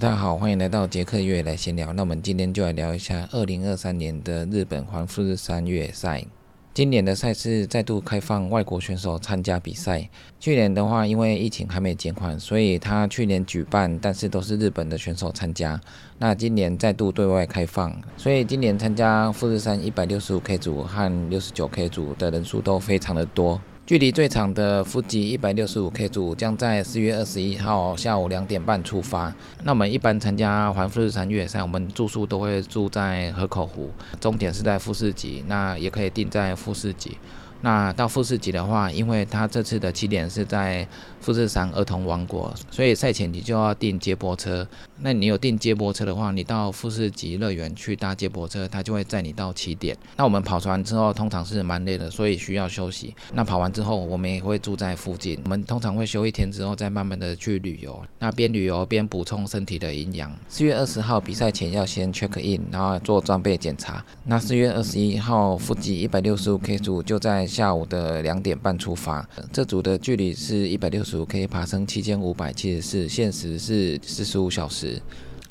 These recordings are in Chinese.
大家好，欢迎来到杰克月来闲聊。那我们今天就来聊一下二零二三年的日本环富士山越野赛。今年的赛事再度开放外国选手参加比赛。去年的话，因为疫情还没减缓，所以他去年举办，但是都是日本的选手参加。那今年再度对外开放，所以今年参加富士山一百六十五 K 组和六十九 K 组的人数都非常的多。距离最长的富吉一百六十五 K 组将在四月二十一号下午两点半出发。那我们一般参加环富士山越野赛，我们住宿都会住在河口湖，终点是在富士吉，那也可以定在富士吉。那到富士吉的话，因为他这次的起点是在富士山儿童王国，所以赛前你就要订接驳车。那你有订接驳车的话，你到富士吉乐园去搭接驳车，他就会载你到起点。那我们跑完之后，通常是蛮累的，所以需要休息。那跑完之后，我们也会住在附近。我们通常会休一天之后，再慢慢的去旅游。那边旅游边补充身体的营养。四月二十号比赛前要先 check in，然后做装备检查。那四月二十一号富吉一百六十五 K 组就在。下午的两点半出发，这组的距离是一百六十五 K，爬升七千五百七十四，限时是四十五小时。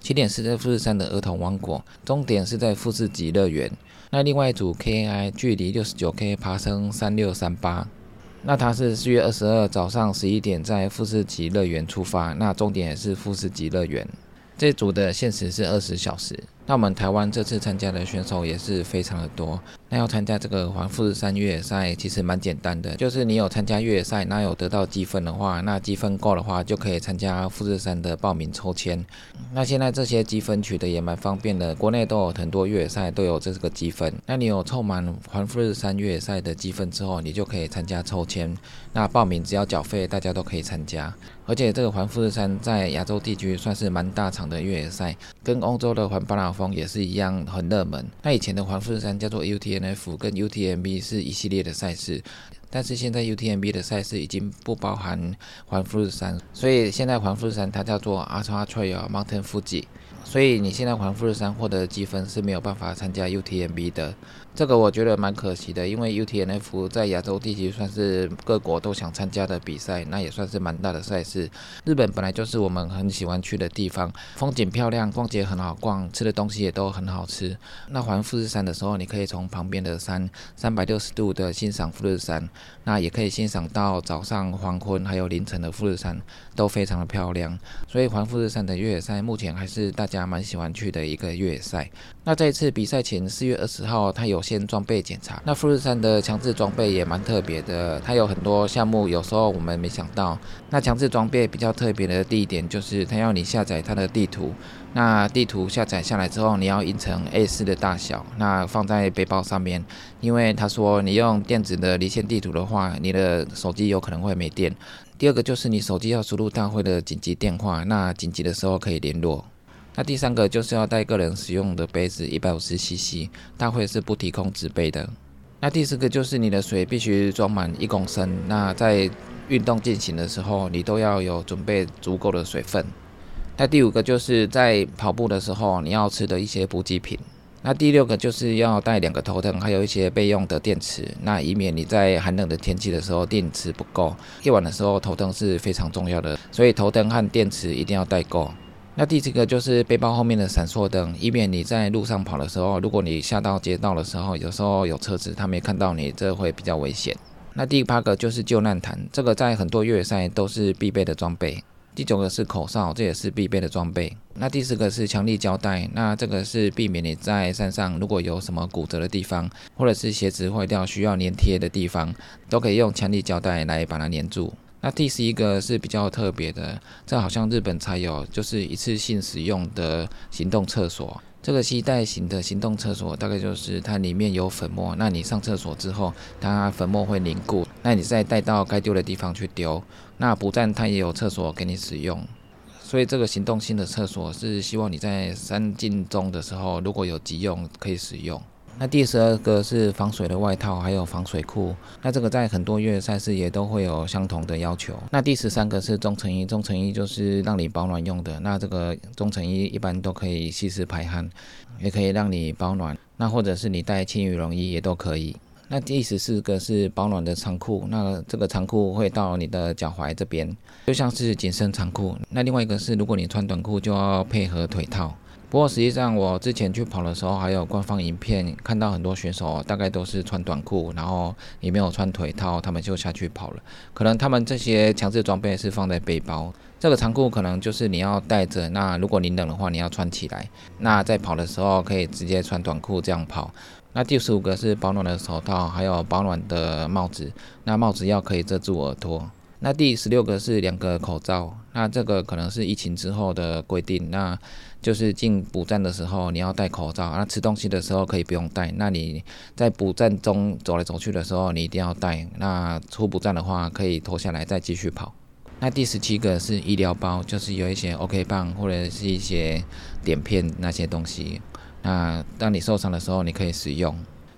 起点是在富士山的儿童王国，终点是在富士吉乐园。那另外一组 KI 距离六十九 K，爬升三六三八。那它是四月二十二早上十一点在富士吉乐园出发，那终点也是富士吉乐园。这组的限时是二十小时。那我们台湾这次参加的选手也是非常的多。那要参加这个环富士山越野赛，其实蛮简单的，就是你有参加越野赛，那有得到积分的话，那积分够的话，就可以参加富士山的报名抽签。那现在这些积分取得也蛮方便的，国内都有很多越野赛都有这个积分。那你有凑满环富士山越野赛的积分之后，你就可以参加抽签。那报名只要缴费，大家都可以参加。而且这个环富士山在亚洲地区算是蛮大场的越野赛，跟欧洲的环巴拿峰也是一样很热门。那以前的环富士山叫做 UTNF，跟 UTMB 是一系列的赛事，但是现在 UTMB 的赛事已经不包含环富士山，所以现在环富士山它叫做 Ultra Trail Mountain Fuji。所以你现在环富士山获得的积分是没有办法参加 UTMB 的，这个我觉得蛮可惜的，因为 UTNF 在亚洲地区算是各国都想参加的比赛，那也算是蛮大的赛事。日本本来就是我们很喜欢去的地方，风景漂亮，逛街很好逛，吃的东西也都很好吃。那环富士山的时候，你可以从旁边的山三百六十度的欣赏富士山，那也可以欣赏到早上黄昏还有凌晨的富士山，都非常的漂亮。所以环富士山的越野赛目前还是大。家蛮喜欢去的一个越野赛。那这一次比赛前四月二十号，它有先装备检查。那富士山的强制装备也蛮特别的，它有很多项目，有时候我们没想到。那强制装备比较特别的第一点就是，它要你下载它的地图。那地图下载下来之后，你要印成 A4 的大小，那放在背包上面。因为他说你用电子的离线地图的话，你的手机有可能会没电。第二个就是你手机要输入大会的紧急电话，那紧急的时候可以联络。那第三个就是要带个人使用的杯子，一百五十 CC，大会是不提供纸杯的。那第四个就是你的水必须装满一公升。那在运动进行的时候，你都要有准备足够的水分。那第五个就是在跑步的时候，你要吃的一些补给品。那第六个就是要带两个头灯，还有一些备用的电池，那以免你在寒冷的天气的时候电池不够。夜晚的时候头灯是非常重要的，所以头灯和电池一定要带够。那第七个就是背包后面的闪烁灯，以免你在路上跑的时候，如果你下到街道的时候，有时候有车子他没看到你，这会比较危险。那第八个就是救难毯，这个在很多越野赛都是必备的装备。第九个是口哨，这也是必备的装备。那第十个是强力胶带，那这个是避免你在山上如果有什么骨折的地方，或者是鞋子坏掉需要粘贴的地方，都可以用强力胶带来把它粘住。那第十一个是比较特别的，这好像日本才有，就是一次性使用的行动厕所。这个吸带型的行动厕所，大概就是它里面有粉末，那你上厕所之后，它粉末会凝固，那你再带到该丢的地方去丢。那不但它也有厕所给你使用，所以这个行动性的厕所是希望你在山进中的时候，如果有急用可以使用。那第十二个是防水的外套，还有防水裤。那这个在很多越野赛事也都会有相同的要求。那第十三个是中层衣，中层衣就是让你保暖用的。那这个中层衣一般都可以吸湿排汗，也可以让你保暖。那或者是你带轻羽绒衣也都可以。那第十四个是保暖的长裤，那这个长裤会到你的脚踝这边，就像是紧身长裤。那另外一个是，如果你穿短裤，就要配合腿套。不过实际上，我之前去跑的时候，还有官方影片看到很多选手大概都是穿短裤，然后也没有穿腿套，他们就下去跑了。可能他们这些强制装备是放在背包，这个长裤可能就是你要带着。那如果你冷的话，你要穿起来。那在跑的时候可以直接穿短裤这样跑。那第十五个是保暖的手套，还有保暖的帽子。那帽子要可以遮住耳朵。那第十六个是两个口罩。那这个可能是疫情之后的规定。那就是进补站的时候你要戴口罩。那吃东西的时候可以不用戴。那你在补站中走来走去的时候，你一定要戴。那出补站的话可以脱下来再继续跑。那第十七个是医疗包，就是有一些 OK 棒或者是一些碘片那些东西。那当你受伤的时候，你可以使用。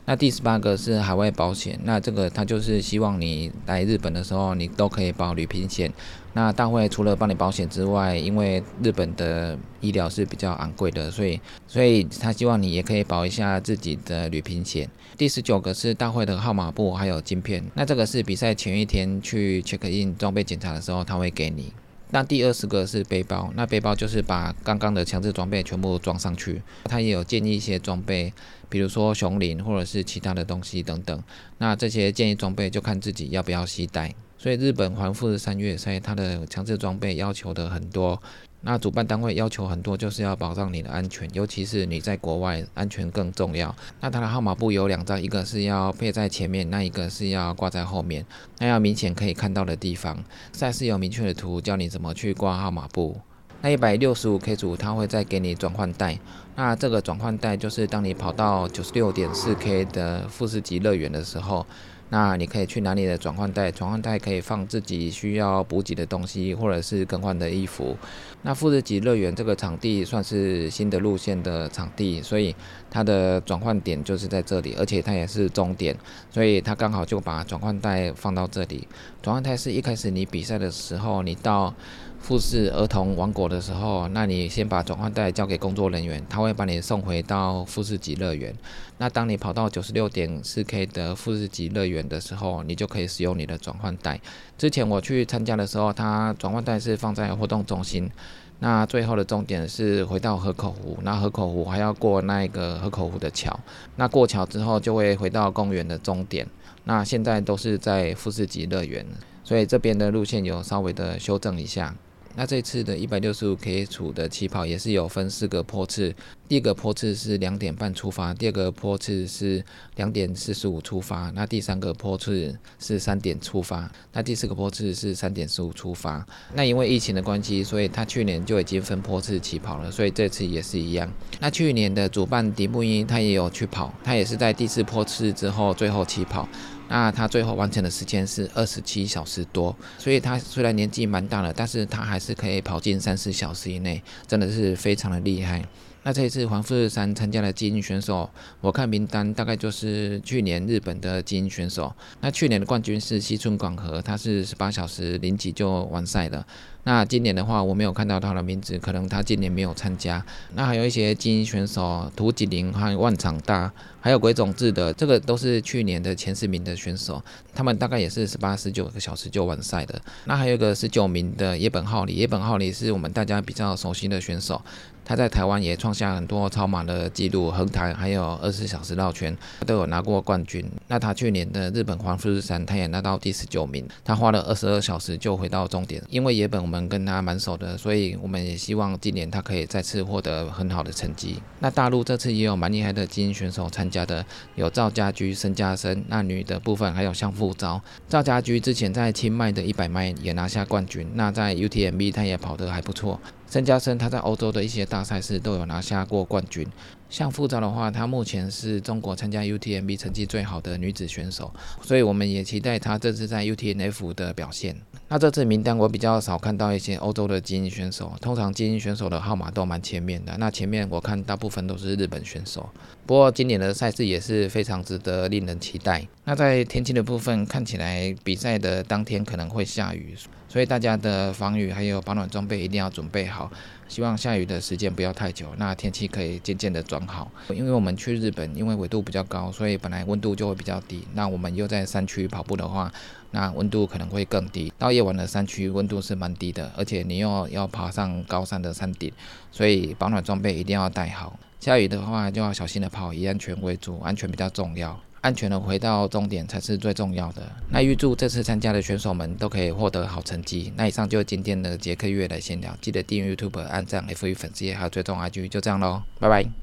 那第十八个是海外保险，那这个他就是希望你来日本的时候，你都可以保旅平险。那大会除了帮你保险之外，因为日本的医疗是比较昂贵的，所以所以他希望你也可以保一下自己的旅平险。第十九个是大会的号码布还有晶片，那这个是比赛前一天去 check in 装备检查的时候他会给你。那第二十个是背包，那背包就是把刚刚的强制装备全部装上去。他也有建议一些装备，比如说熊林或者是其他的东西等等。那这些建议装备就看自己要不要携带。所以日本环富士山越赛，它的强制装备要求的很多。那主办单位要求很多，就是要保障你的安全，尤其是你在国外，安全更重要。那它的号码布有两张，一个是要配在前面，那一个是要挂在后面，那要明显可以看到的地方。赛事有明确的图教你怎么去挂号码布。那一百六十五 K 组，它会再给你转换带。那这个转换带就是当你跑到九十六点四 K 的富士急乐园的时候。那你可以去拿你的转换袋，转换袋可以放自己需要补给的东西，或者是更换的衣服。那富士急乐园这个场地算是新的路线的场地，所以它的转换点就是在这里，而且它也是终点，所以它刚好就把转换袋放到这里。转换袋是一开始你比赛的时候，你到。富士儿童王国的时候，那你先把转换带交给工作人员，他会把你送回到富士吉乐园。那当你跑到九十六点四 K 的富士吉乐园的时候，你就可以使用你的转换带。之前我去参加的时候，它转换带是放在活动中心。那最后的终点是回到河口湖，那河口湖还要过那个河口湖的桥。那过桥之后就会回到公园的终点。那现在都是在富士吉乐园，所以这边的路线有稍微的修正一下。那这次的一百六十五 K 组的起跑也是有分四个坡次，第一个坡次是两点半出发，第二个坡次是两点四十五出发，那第三个坡次是三点出发，那第四个坡次是三点十五出发。那因为疫情的关系，所以他去年就已经分坡次起跑了，所以这次也是一样。那去年的主办迪布伊他也有去跑，他也是在第四坡次之后最后起跑。那他最后完成的时间是二十七小时多，所以他虽然年纪蛮大了，但是他还是可以跑进三十小时以内，真的是非常的厉害。那这一次黄富士山参加的精英选手，我看名单大概就是去年日本的精英选手。那去年的冠军是西村广和，他是十八小时零几就完赛了。那今年的话，我没有看到他的名字，可能他今年没有参加。那还有一些精英选手，涂吉林和万场大，还有鬼冢志的，这个都是去年的前十名的选手，他们大概也是十八、十九个小时就完赛的。那还有一个十九名的野本浩里，野本浩里是我们大家比较熟悉的选手。他在台湾也创下很多超马的记录，横台还有二十四小时绕圈，都有拿过冠军。那他去年的日本环富士山，他也拿到第十九名。他花了二十二小时就回到终点。因为野本我们跟他蛮熟的，所以我们也希望今年他可以再次获得很好的成绩。那大陆这次也有蛮厉害的精英选手参加家的，有赵家驹、申家生。那女的部分还有向富昭。赵家驹之前在清迈的一百迈也拿下冠军，那在 UTMB 他也跑得还不错。申家生他在欧洲的一些大赛事都有拿下过冠军。像傅昭的话，她目前是中国参加 UTMB 成绩最好的女子选手，所以我们也期待她这次在 UTMF 的表现。那这次名单我比较少看到一些欧洲的精英选手，通常精英选手的号码都蛮前面的。那前面我看大部分都是日本选手。不过今年的赛事也是非常值得令人期待。那在天气的部分，看起来比赛的当天可能会下雨。所以大家的防雨还有保暖装备一定要准备好。希望下雨的时间不要太久，那天气可以渐渐的转好。因为我们去日本，因为纬度比较高，所以本来温度就会比较低。那我们又在山区跑步的话，那温度可能会更低。到夜晚的山区温度是蛮低的，而且你又要爬上高山的山顶，所以保暖装备一定要带好。下雨的话就要小心的跑，以安全为主，安全比较重要。安全的回到终点才是最重要的。那预祝这次参加的选手们都可以获得好成绩。那以上就是今天的杰克月的闲聊，记得订阅 YouTube、按赞、F 一粉丝还有追踪 IG，就这样喽，拜拜。